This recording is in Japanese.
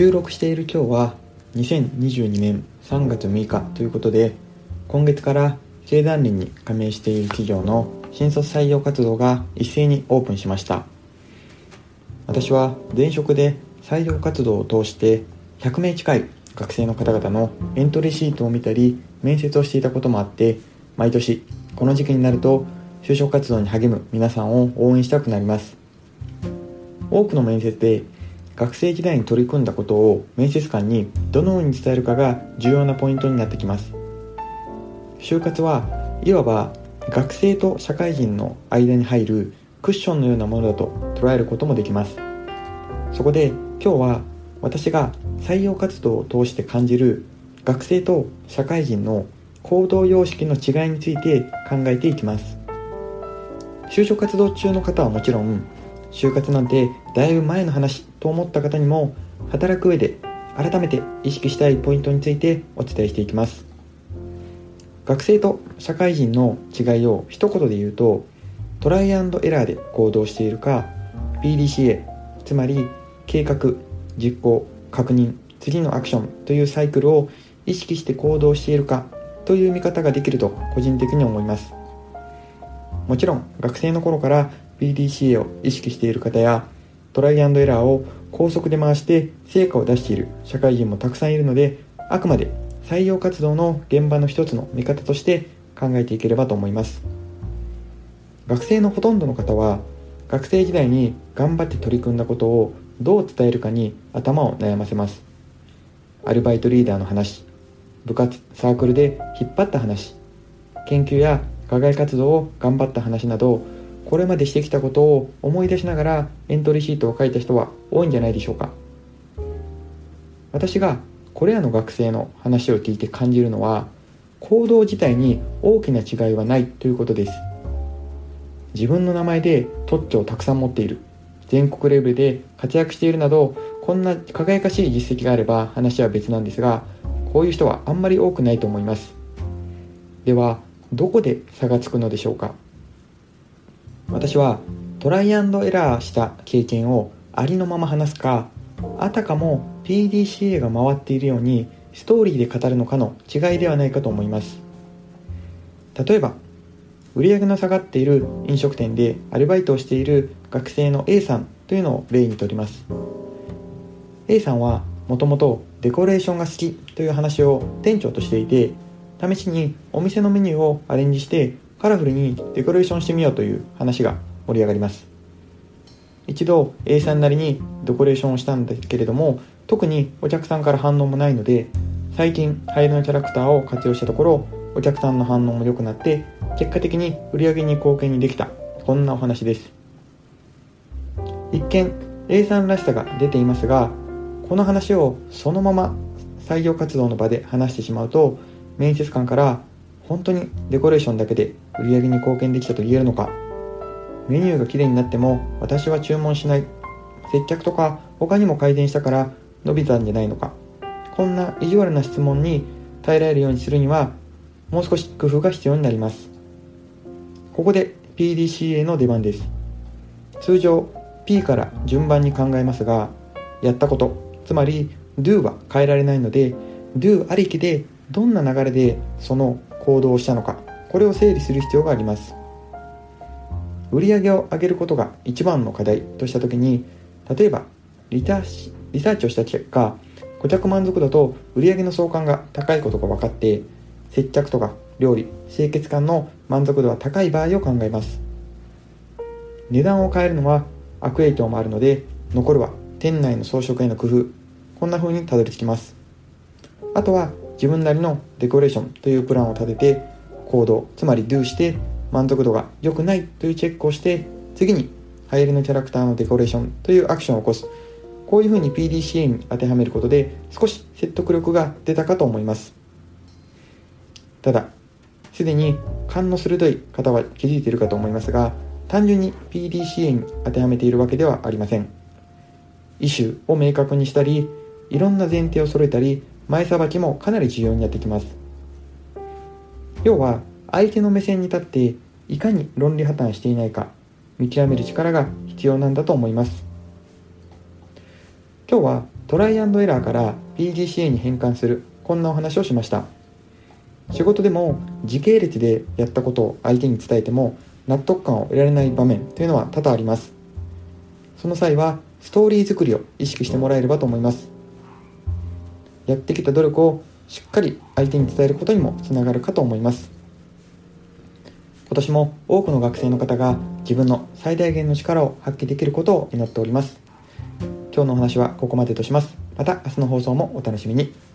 収録している今日は2022年3月6日ということで今月から経団連に加盟している企業の新卒採用活動が一斉にオープンしました。私は前職で採用活動を通して100名近い学生の方々のエントリーシートを見たり面接をしていたこともあって毎年この時期になると就職活動に励む皆さんを応援したくなります。多くの面接で学生時代に取り組んだことを面接官にどのように伝えるかが重要なポイントになってきます。就活はいわば学生と社会人の間に入るクッションのようなものだと捉えることもできます。そこで今日は私が採用活動を通して感じる学生と社会人の行動様式の違いについて考えていきます。就職活動中の方はもちろん就活なんてだいぶ前の話と思った方にも働く上で改めて意識したいポイントについてお伝えしていきます。学生と社会人の違いを一言で言うとトライアンドエラーで行動しているか PDCA つまり計画実行確認次のアクションというサイクルを意識して行動しているかという見方ができると個人的に思います。もちろん学生の頃から PDCA を意識している方やトライアンドエラーを高速で回して成果を出している社会人もたくさんいるのであくまで採用活動の現場の一つの見方として考えていければと思います。学生のほとんどの方は学生時代に頑張って取り組んだことをどう伝えるかに頭を悩ませます。アルバイトリーダーの話部活サークルで引っ張った話研究や課外活動を頑張った話などこれまでしてきたことを思い出しながらエントリーシートを書いた人は多いんじゃないでしょうか。私がこれらの学生の話を聞いて感じるのは行動自体に大きな違いはないということです。自分の名前で特許をたくさん持っている全国レベルで活躍しているなどこんな輝かしい実績があれば話は別なんですがこういう人はあんまり多くないと思います。ではどこで差がつくのでしょうか。私はトライアンドエラーした経験をありのまま話すかあたかも PDCA が回っているようにストーリーで語るのかの違いではないかと思います。例えば売上の下がっている飲食店でアルバイトをしている学生の A さんというのを例にとります。A さんはもともとデコレーションが好きという話を店長としていて試しにお店のメニューをアレンジしてカラフルにデコレーションしてみようという話が盛り上がります。一度 A さんなりにデコレーションをしたんだけれども特にお客さんから反応もないので最近ハイのキャラクターを活用したところお客さんの反応も良くなって結果的に売り上げに貢献にできた。こんなお話です。一見 A さんらしさが出ていますがこの話をそのまま採用活動の場で話してしまうと面接官から本当にデコレーションだけで売り上げに貢献できたと言えるのか。メニューがきれいになっても私は注文しない。接客とか他にも改善したから伸びたんじゃないのか。こんな意地悪な質問に耐えられるようにするにはもう少し工夫が必要になります。ここで PDCA の出番です。通常 P から順番に考えますがやったことつまり Do は変えられないので Do ありきでどんな流れでその行動をしたのか。これを整理する必要があります。売上を上げることが一番の課題とした時に例えばリタリサーチをした結果顧客満足度と売上の相関が高いことが分かって接客とか料理清潔感の満足度は高い場合を考えます。値段を変えるのは悪影響もあるので残るは店内の装飾への工夫こんな風にたどり着きます。あとは自分なりのデコレーションというプランを立てて行動つまり Do して満足度が良くないというチェックをして次に流行りのキャラクターのデコレーションというアクションを起こす。こういうふうに PDCA に当てはめることで少し説得力が出たかと思います。ただすでに勘の鋭い方は気づいているかと思いますが単純に PDCA に当てはめているわけではありません。イシューを明確にしたりいろんな前提を揃えたり前さばきもかなり重要になってきます。要は相手の目線に立っていかに論理破綻していないか見極める力が必要なんだと思います。今日はトライアンドエラーから PDCA に変換するこんなお話をしました。仕事でも時系列でやったことを相手に伝えても納得感を得られない場面というのは多々あります。その際はストーリー作りを意識してもらえればと思います。やってきた努力をしっかり相手に伝えることにもつながるかと思います。今年も多くの学生の方が自分の最大限の力を発揮できることを祈っております。今日のお話はここまでとします。また明日の放送もお楽しみに。